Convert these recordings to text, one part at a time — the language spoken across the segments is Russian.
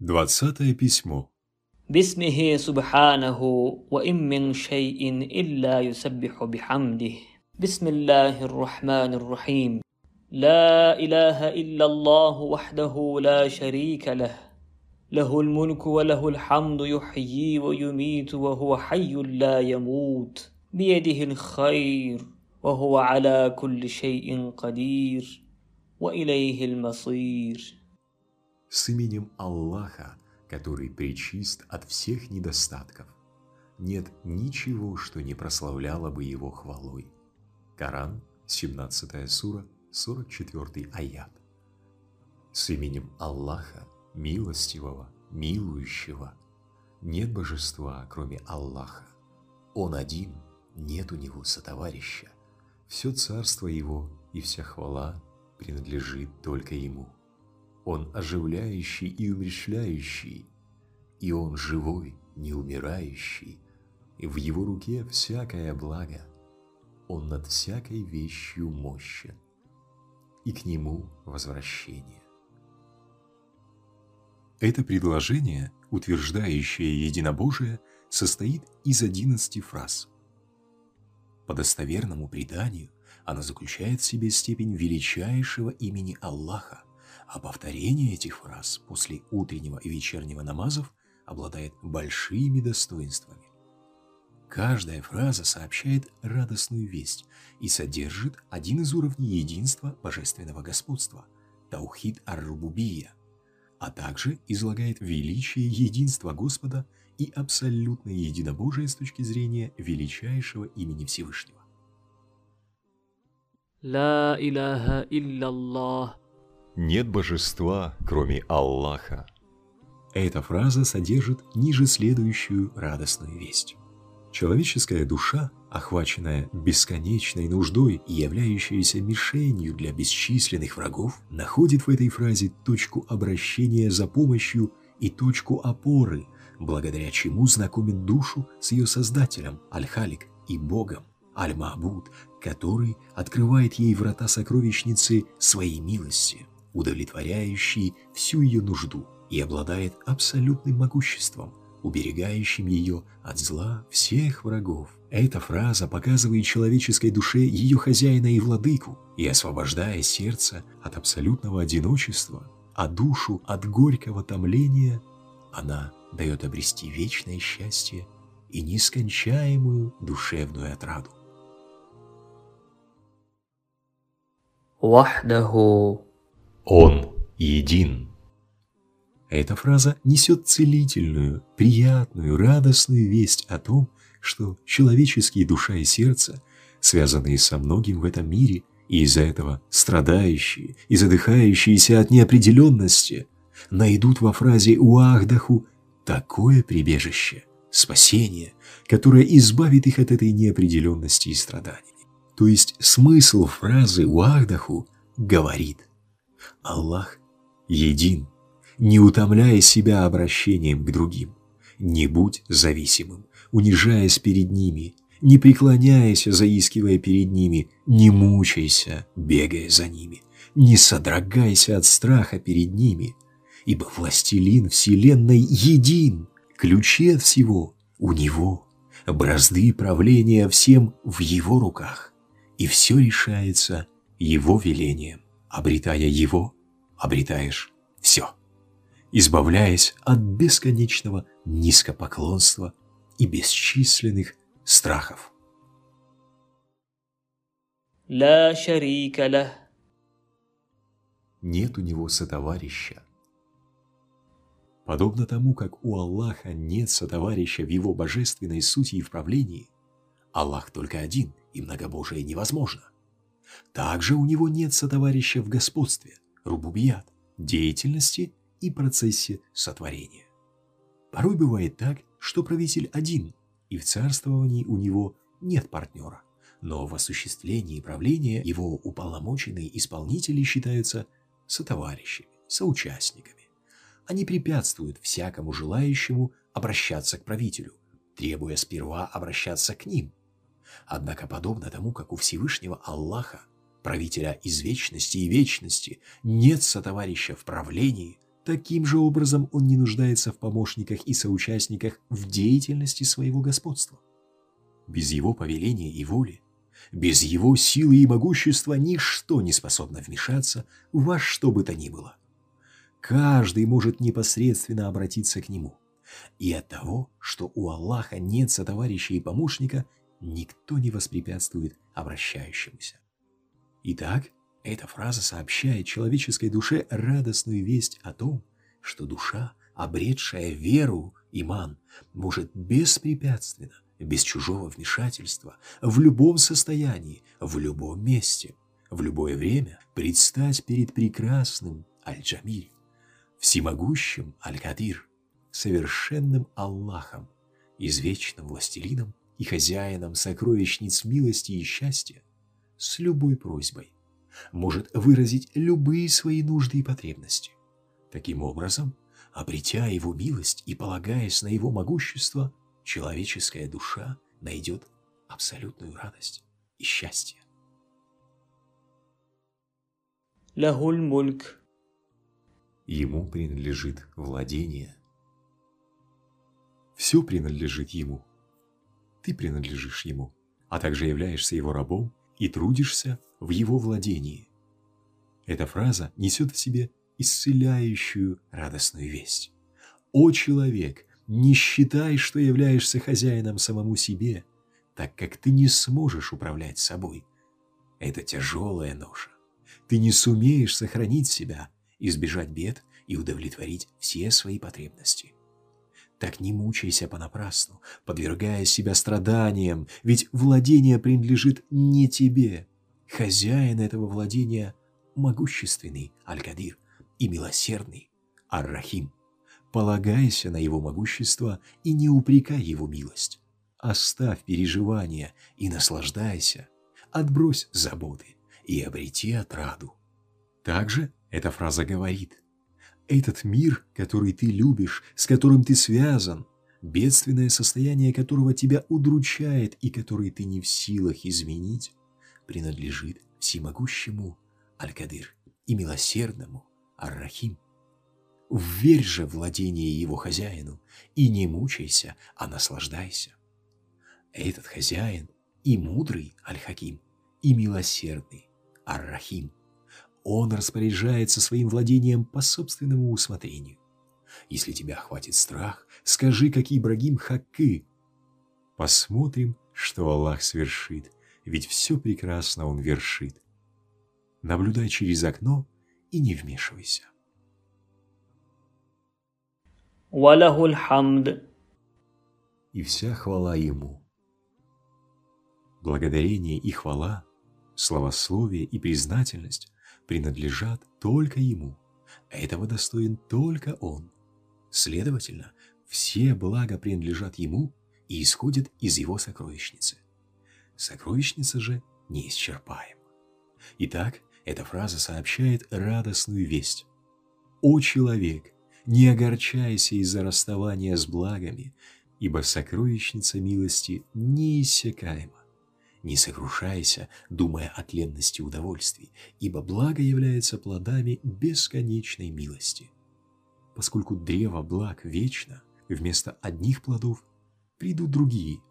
Двадцатое письмо. باسمه سبحانه وإن من شيء إلا يسبح بحمده بسم الله الرحمن الرحيم لا إله إلا الله وحده لا شريك له له الملك وله الحمد يحيي ويميت وهو حي لا يموت بيده الخير وهو على كل شيء قدير وإليه المصير С именем Аллаха, который причист от всех недостатков. Нет ничего, что не прославляло бы его хвалой. Коран, 17 сура, 44 аят. С именем Аллаха, милостивого, милующего. Нет божества, кроме Аллаха. Он один, нет у него сотоварища. Все царство его и вся хвала принадлежит только ему. Он оживляющий и умерщвляющий, и Он живой, не умирающий, в Его руке всякое благо. Он над всякой вещью мощен, и к Нему возвращение. Это предложение, утверждающее единобожие, состоит из одиннадцати фраз. По достоверному преданию, оно заключает в себе степень величайшего имени Аллаха, а повторение этих фраз после утреннего и вечернего намазов обладает большими достоинствами. Каждая фраза сообщает радостную весть и содержит один из уровней единства божественного господства – Таухид ар-Рубубия, а также излагает величие единства Господа и абсолютное единобожие с точки зрения величайшего имени Всевышнего. لا إله إلا الله нет божества, кроме Аллаха. Эта фраза содержит ниже следующую радостную весть. Человеческая душа, охваченная бесконечной нуждой и являющаяся мишенью для бесчисленных врагов, находит в этой фразе точку обращения за помощью и точку опоры, благодаря чему знакомит душу с ее создателем Аль-Халик и Богом Аль-Маабуд, который открывает ей врата сокровищницы своей милости, удовлетворяющей всю ее нужду и обладает абсолютным могуществом, уберегающим ее от зла всех врагов. Эта фраза показывает человеческой душе ее хозяина и владыку и освобождая сердце от абсолютного одиночества, а душу от горького томления, она дает обрести вечное счастье и нескончаемую душевную отраду. وحده Он един. Эта фраза несет целительную, приятную, радостную весть о том, что человеческие душа и сердце, связанные со многим в этом мире, и из-за этого страдающие и задыхающиеся от неопределенности, найдут во фразе «Уахдаху» такое прибежище, спасение, которое избавит их от этой неопределенности и страданий. То есть смысл фразы «Уахдаху» говорит «Аллах един, не утомляя себя обращением к другим, не будь зависимым, унижаясь перед ними, не преклоняясь, заискивая перед ними, не мучайся, бегая за ними, не содрогайся от страха перед ними, ибо властелин вселенной един, ключи от всего у него, бразды правления всем в его руках, и все решается его велением. Обретая его, обретаешь все, избавляясь от бесконечного низкопоклонства и бесчисленных страхов. Ла шарика ла. Нет у него сотоварища. Подобно тому, как у Аллаха нет сотоварища в его божественной сути и в правлении, Аллах только один, и многобожие невозможно. Также у него нет сотоварища в господстве – рубубият, деятельности и процессе сотворения. Порой бывает так, что правитель один, и в царствовании у него нет партнера, но в осуществлении правления его уполномоченные исполнители считаются сотоварищами, соучастниками. Они препятствуют всякому желающему обращаться к правителю, требуя сперва обращаться к ним. Однако, подобно тому, как у Всевышнего Аллаха, правителя из вечности и вечности, нет сотоварища в правлении – Таким же образом он не нуждается в помощниках и соучастниках в деятельности своего господства. Без его повеления и воли, без его силы и могущества ничто не способно вмешаться во что бы то ни было. Каждый может непосредственно обратиться к нему. И от того, что у Аллаха нет сотоварища и помощника, никто не воспрепятствует обращающемуся. Итак, эта фраза сообщает человеческой душе радостную весть о том, что душа, обретшая веру, иман, может беспрепятственно, без чужого вмешательства, в любом состоянии, в любом месте, в любое время предстать перед прекрасным Аль-Джамиль, всемогущим Аль-Кадир, совершенным Аллахом, извечным властелином и хозяином сокровищниц милости и счастья, с любой просьбой, может выразить любые свои нужды и потребности. Таким образом, обретя его милость и полагаясь на его могущество, человеческая душа найдет абсолютную радость и счастье. Лахуль мульк. Ему принадлежит владение. Все принадлежит ему. Ты принадлежишь ему, а также являешься его рабом и трудишься в его владении. Эта фраза несет в себе исцеляющую радостную весть. «О человек, не считай, что являешься хозяином самому себе, так как ты не сможешь управлять собой. Это тяжелая ноша. Ты не сумеешь сохранить себя, избежать бед и удовлетворить все свои потребности. Так не мучайся понапрасну, подвергая себя страданиям, ведь владение принадлежит не тебе. Хозяин этого владения – могущественный Аль-Кадир и милосердный Ар-Рахим. Полагайся на его могущество и не упрекай его милость. Оставь переживания и наслаждайся. Отбрось заботы и обрети отраду. Также эта фраза говорит – этот мир, который ты любишь, с которым ты связан, бедственное состояние которого тебя удручает и который ты не в силах изменить, принадлежит всемогущему Аль-Кадыр и милосердному Ар-Рахим. Верь же владение его хозяину и не мучайся, а наслаждайся. Этот хозяин и мудрый Аль-Хаким, и милосердный Ар-Рахим – он распоряжается своим владением по собственному усмотрению. Если тебя хватит страх, скажи, как Ибрагим Хакы. Посмотрим, что Аллах свершит, ведь все прекрасно Он вершит. Наблюдай через окно и не вмешивайся. И вся хвала Ему. Благодарение и хвала, славословие и признательность принадлежат только ему. Этого достоин только он. Следовательно, все блага принадлежат ему и исходят из его сокровищницы. Сокровищница же неисчерпаема. Итак, эта фраза сообщает радостную весть. «О человек, не огорчайся из-за расставания с благами, ибо сокровищница милости неиссякаема. Не сокрушайся, думая о тленности удовольствий, ибо благо является плодами бесконечной милости. Поскольку древо благ вечно, вместо одних плодов придут другие.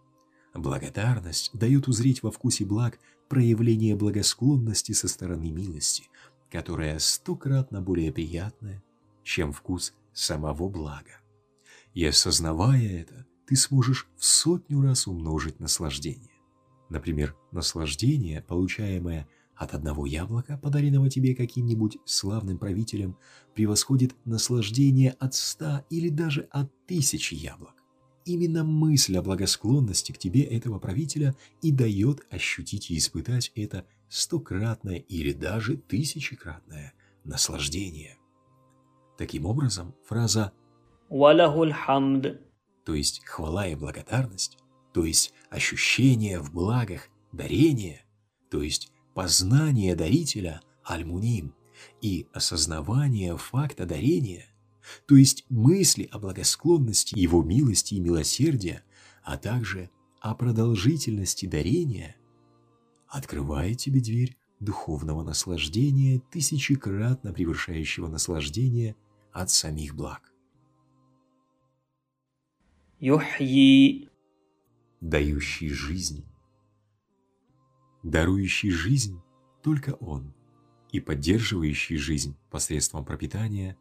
Благодарность дает узреть во вкусе благ проявление благосклонности со стороны милости, которая стократно более приятная, чем вкус самого блага. И осознавая это, ты сможешь в сотню раз умножить наслаждение. Например, наслаждение, получаемое от одного яблока, подаренного тебе каким-нибудь славным правителем, превосходит наслаждение от ста или даже от тысячи яблок. Именно мысль о благосклонности к тебе этого правителя и дает ощутить и испытать это стократное или даже тысячекратное наслаждение. Таким образом, фраза «Валахуль хамд», то есть хвала и благодарность, то есть ощущение в благах дарения, то есть познание дарителя альмуним и осознавание факта дарения, то есть мысли о благосклонности его милости и милосердия, а также о продолжительности дарения, открывает тебе дверь духовного наслаждения, тысячекратно превышающего наслаждение от самих благ. Юхьи Дающий жизнь. Дарующий жизнь только Он, и поддерживающий жизнь посредством пропитания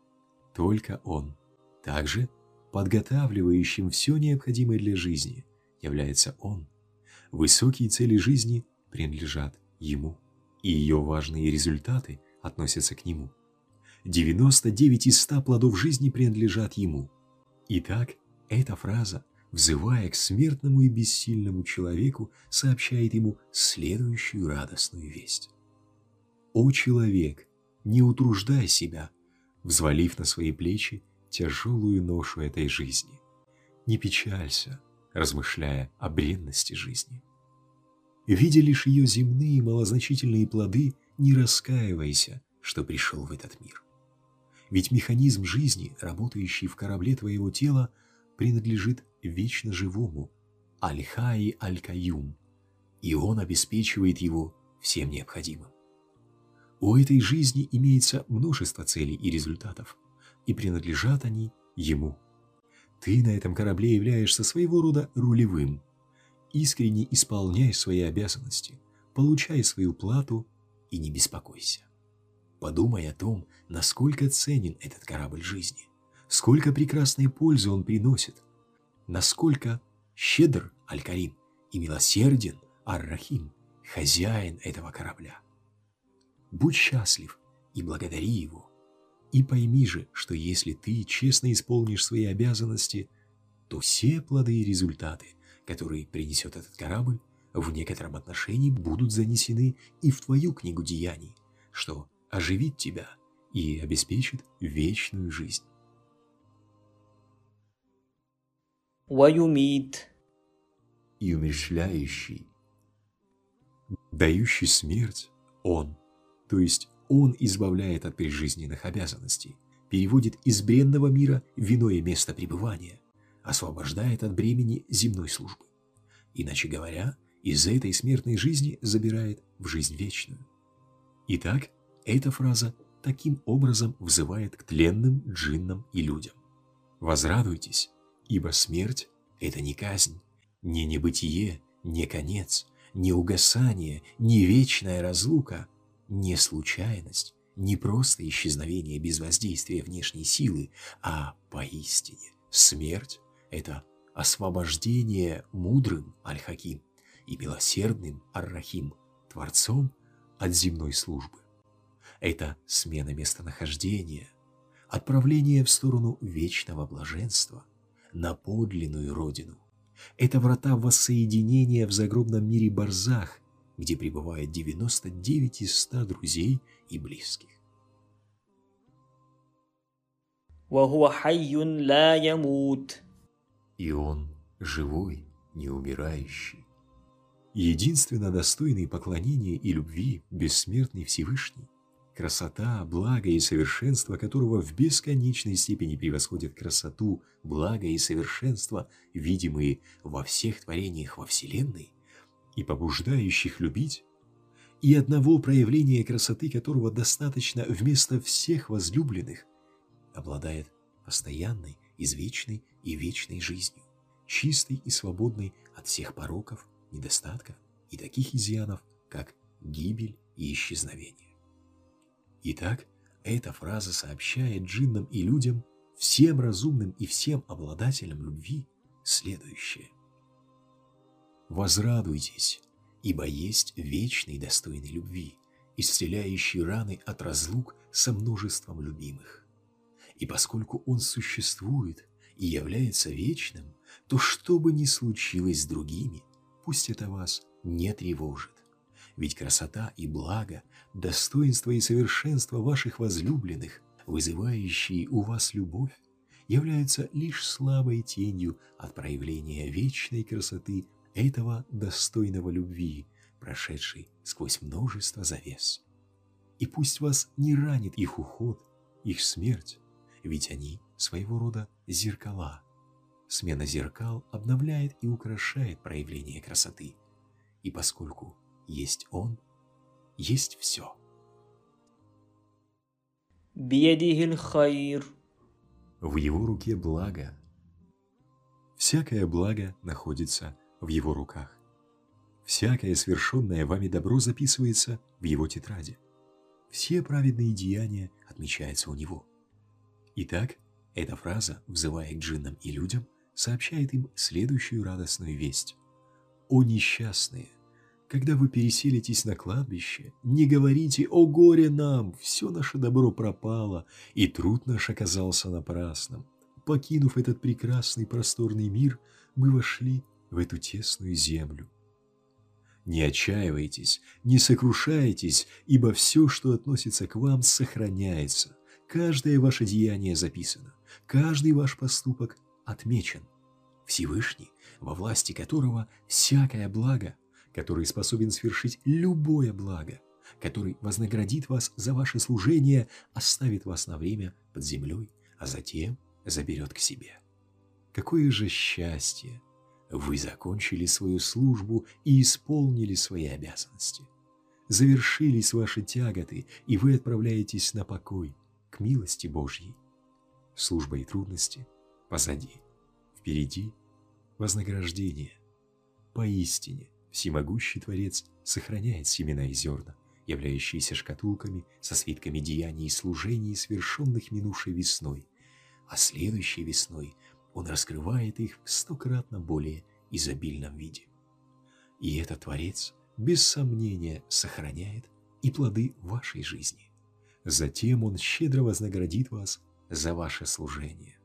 только Он. Также подготавливающим все необходимое для жизни является Он. Высокие цели жизни принадлежат Ему, и ее важные результаты относятся к Нему. 99 из 100 плодов жизни принадлежат Ему. Итак, эта фраза, взывая к смертному и бессильному человеку, сообщает ему следующую радостную весть. «О человек, не утруждай себя, взвалив на свои плечи тяжелую ношу этой жизни. Не печалься, размышляя о бренности жизни. Видя лишь ее земные малозначительные плоды, не раскаивайся, что пришел в этот мир. Ведь механизм жизни, работающий в корабле твоего тела, принадлежит вечно живому Аль-Хаи Аль-Каюм, и он обеспечивает его всем необходимым. У этой жизни имеется множество целей и результатов, и принадлежат они ему. Ты на этом корабле являешься своего рода рулевым. Искренне исполняй свои обязанности, получай свою плату и не беспокойся. Подумай о том, насколько ценен этот корабль жизни, сколько прекрасной пользы он приносит, насколько щедр Аль-Карим и милосерден Ар-Рахим, хозяин этого корабля. Будь счастлив и благодари его. И пойми же, что если ты честно исполнишь свои обязанности, то все плоды и результаты, которые принесет этот корабль, в некотором отношении будут занесены и в твою книгу деяний, что оживит тебя и обеспечит вечную жизнь. ويميت И умерщвляющий, дающий смерть Он, то есть Он избавляет от прижизненных обязанностей, переводит из бренного мира в иное место пребывания, освобождает от бремени земной службы. Иначе говоря, из этой смертной жизни забирает в жизнь вечную. Итак, эта фраза таким образом взывает к тленным джиннам и людям. Возрадуйтесь, ибо смерть – это не казнь, не небытие, не конец, не угасание, не вечная разлука, не случайность, не просто исчезновение без воздействия внешней силы, а поистине смерть – это освобождение мудрым Аль-Хаким и милосердным Ар-Рахим, Творцом от земной службы. Это смена местонахождения, отправление в сторону вечного блаженства, на подлинную родину. Это врата воссоединения в загробном мире Барзах, где пребывает 99 из 100 друзей и близких. И он живой, не умирающий. Единственно достойный поклонения и любви бессмертный Всевышний красота, благо и совершенство которого в бесконечной степени превосходят красоту, благо и совершенство, видимые во всех творениях во Вселенной, и побуждающих любить, и одного проявления красоты которого достаточно вместо всех возлюбленных, обладает постоянной, извечной и вечной жизнью, чистой и свободной от всех пороков, недостатков и таких изъянов, как гибель и исчезновение. Итак, эта фраза сообщает джиннам и людям, всем разумным и всем обладателям любви, следующее. Возрадуйтесь, ибо есть вечный достойный любви, исцеляющий раны от разлук со множеством любимых. И поскольку он существует и является вечным, то что бы ни случилось с другими, пусть это вас не тревожит. Ведь красота и благо, достоинство и совершенство ваших возлюбленных, вызывающие у вас любовь, являются лишь слабой тенью от проявления вечной красоты этого достойного любви, прошедшей сквозь множество завес. И пусть вас не ранит их уход, их смерть, ведь они своего рода зеркала. Смена зеркал обновляет и украшает проявление красоты. И поскольку есть Он, есть все. В его руке благо. Всякое благо находится в его руках. Всякое совершенное вами добро записывается в его тетради. Все праведные деяния отмечаются у него. Итак, эта фраза, взывая к джиннам и людям, сообщает им следующую радостную весть. «О несчастные! Когда вы переселитесь на кладбище, не говорите «О горе нам! Все наше добро пропало, и труд наш оказался напрасным». Покинув этот прекрасный просторный мир, мы вошли в эту тесную землю. Не отчаивайтесь, не сокрушайтесь, ибо все, что относится к вам, сохраняется. Каждое ваше деяние записано, каждый ваш поступок отмечен. Всевышний, во власти которого всякое благо – который способен свершить любое благо, который вознаградит вас за ваше служение, оставит вас на время под землей, а затем заберет к себе. Какое же счастье! Вы закончили свою службу и исполнили свои обязанности. Завершились ваши тяготы, и вы отправляетесь на покой, к милости Божьей. Служба и трудности позади, впереди вознаграждение. Поистине, Всемогущий Творец сохраняет семена и зерна, являющиеся шкатулками со свитками деяний и служений, совершенных минувшей весной, а следующей весной Он раскрывает их в стократно более изобильном виде. И этот Творец, без сомнения, сохраняет и плоды вашей жизни. Затем Он щедро вознаградит вас за ваше служение.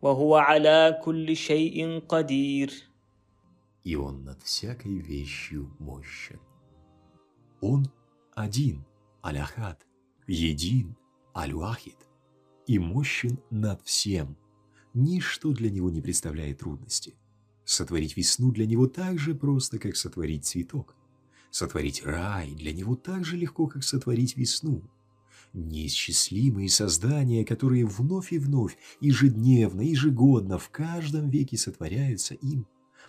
وهو على كل شيء قدير и Он над всякой вещью мощен. Он один, Аляхат, един, Алюахид, и мощен над всем. Ничто для Него не представляет трудности. Сотворить весну для Него так же просто, как сотворить цветок. Сотворить рай для Него так же легко, как сотворить весну. Неисчислимые создания, которые вновь и вновь, ежедневно, ежегодно, в каждом веке сотворяются им,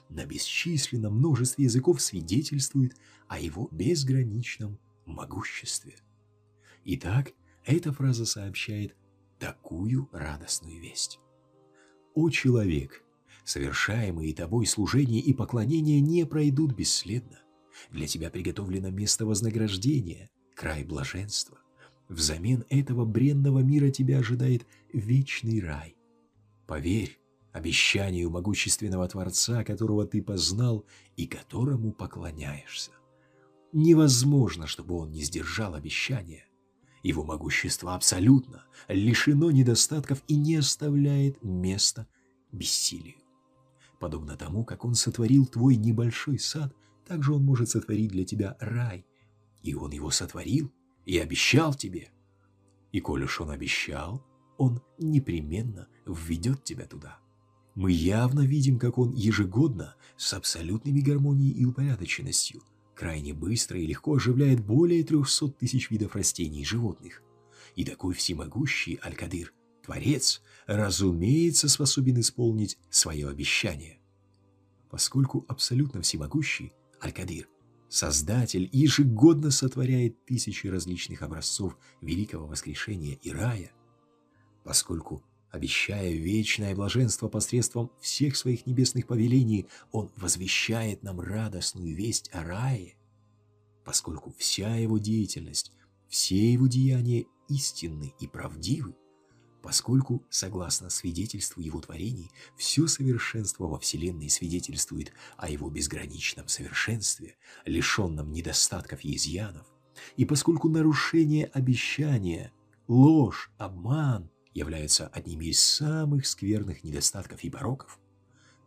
на бесчисленном множестве языков свидетельствует о его безграничном могуществе. Итак, эта фраза сообщает такую радостную весть. «О человек, совершаемые тобой служения и поклонения не пройдут бесследно. Для тебя приготовлено место вознаграждения, край блаженства. Взамен этого бренного мира тебя ожидает вечный рай. Поверь, обещанию могущественного Творца, которого ты познал и которому поклоняешься. Невозможно, чтобы он не сдержал обещания. Его могущество абсолютно, лишено недостатков и не оставляет места бессилию. Подобно тому, как он сотворил твой небольшой сад, так же он может сотворить для тебя рай. И он его сотворил и обещал тебе. И коль уж он обещал, он непременно введет тебя туда. Мы явно видим, как он ежегодно, с абсолютными гармонией и упорядоченностью, крайне быстро и легко оживляет более 300 тысяч видов растений и животных. И такой всемогущий Аль-Кадир, Творец, разумеется, способен исполнить свое обещание. Поскольку абсолютно всемогущий Аль-Кадир, Создатель ежегодно сотворяет тысячи различных образцов великого воскрешения и рая, поскольку Обещая вечное блаженство посредством всех своих небесных повелений, Он возвещает нам радостную весть о рае, поскольку вся Его деятельность, все Его деяния истинны и правдивы, поскольку, согласно свидетельству Его творений, все совершенство во Вселенной свидетельствует о Его безграничном совершенстве, лишенном недостатков и изъянов, и поскольку нарушение обещания, ложь, обман, являются одними из самых скверных недостатков и пороков,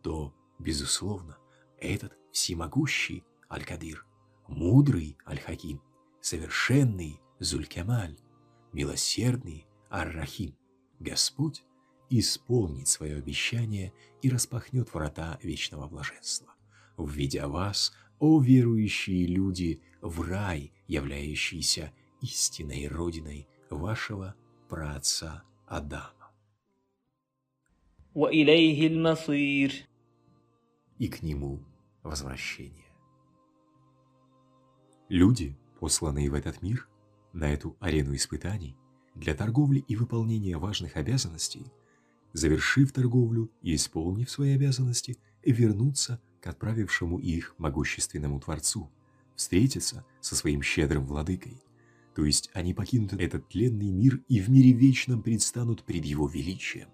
то, безусловно, этот всемогущий Аль-Кадир, мудрый Аль-Хаким, совершенный Зулькамаль, милосердный Ар-Рахим, Господь исполнит свое обещание и распахнет врата вечного блаженства, введя вас, о верующие люди, в рай, являющийся истинной родиной вашего праотца Адама. И к нему возвращение. Люди, посланные в этот мир, на эту арену испытаний, для торговли и выполнения важных обязанностей, завершив торговлю и исполнив свои обязанности, вернуться к отправившему их могущественному Творцу, встретиться со своим щедрым владыкой. То есть они покинут этот тленный мир и в мире вечном предстанут пред его величием.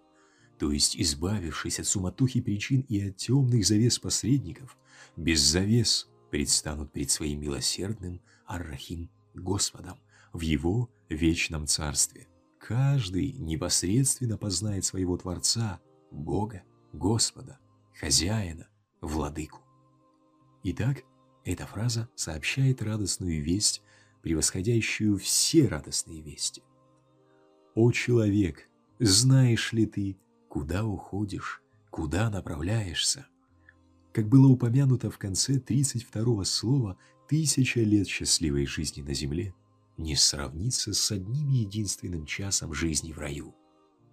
То есть, избавившись от суматохи причин и от темных завес посредников, без завес предстанут пред своим милосердным Аррахим Господом в его вечном царстве. Каждый непосредственно познает своего Творца, Бога, Господа, Хозяина, Владыку. Итак, эта фраза сообщает радостную весть, превосходящую все радостные вести. «О человек, знаешь ли ты, куда уходишь, куда направляешься?» Как было упомянуто в конце 32-го слова, тысяча лет счастливой жизни на земле не сравнится с одним единственным часом жизни в раю.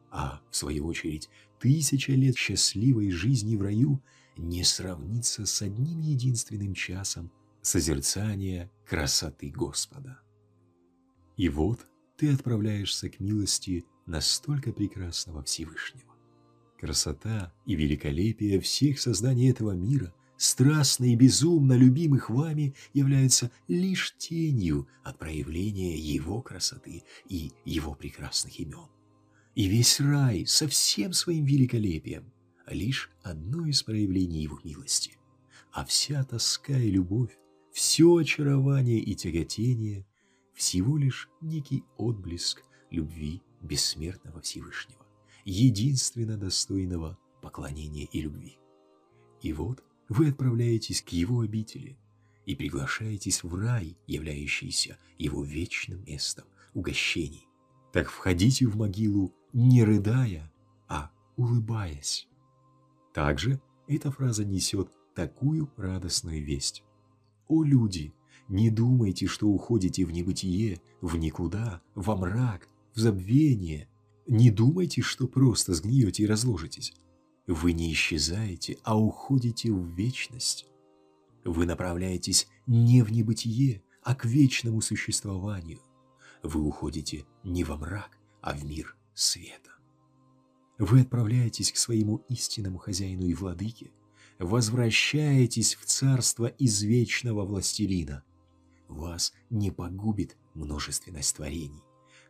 А, в свою очередь, тысяча лет счастливой жизни в раю не сравнится с одним единственным часом созерцания красоты Господа. И вот ты отправляешься к милости настолько прекрасного Всевышнего. Красота и великолепие всех созданий этого мира, страстно и безумно любимых вами, являются лишь тенью от проявления Его красоты и Его прекрасных имен. И весь рай со всем своим великолепием – лишь одно из проявлений Его милости. А вся тоска и любовь, все очарование и тяготение – всего лишь некий отблеск любви бессмертного Всевышнего единственно достойного поклонения и любви. И вот вы отправляетесь к его обители и приглашаетесь в рай, являющийся его вечным местом угощений. Так входите в могилу не рыдая, а улыбаясь. Также эта фраза несет такую радостную весть. О люди, не думайте, что уходите в небытие, в никуда, во мрак, в забвение, не думайте, что просто сгниете и разложитесь. Вы не исчезаете, а уходите в вечность. Вы направляетесь не в небытие, а к вечному существованию. Вы уходите не во мрак, а в мир света. Вы отправляетесь к своему истинному хозяину и владыке, возвращаетесь в царство извечного властелина. Вас не погубит множественность творений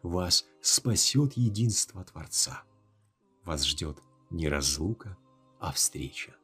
вас спасет единство Творца. Вас ждет не разлука, а встреча.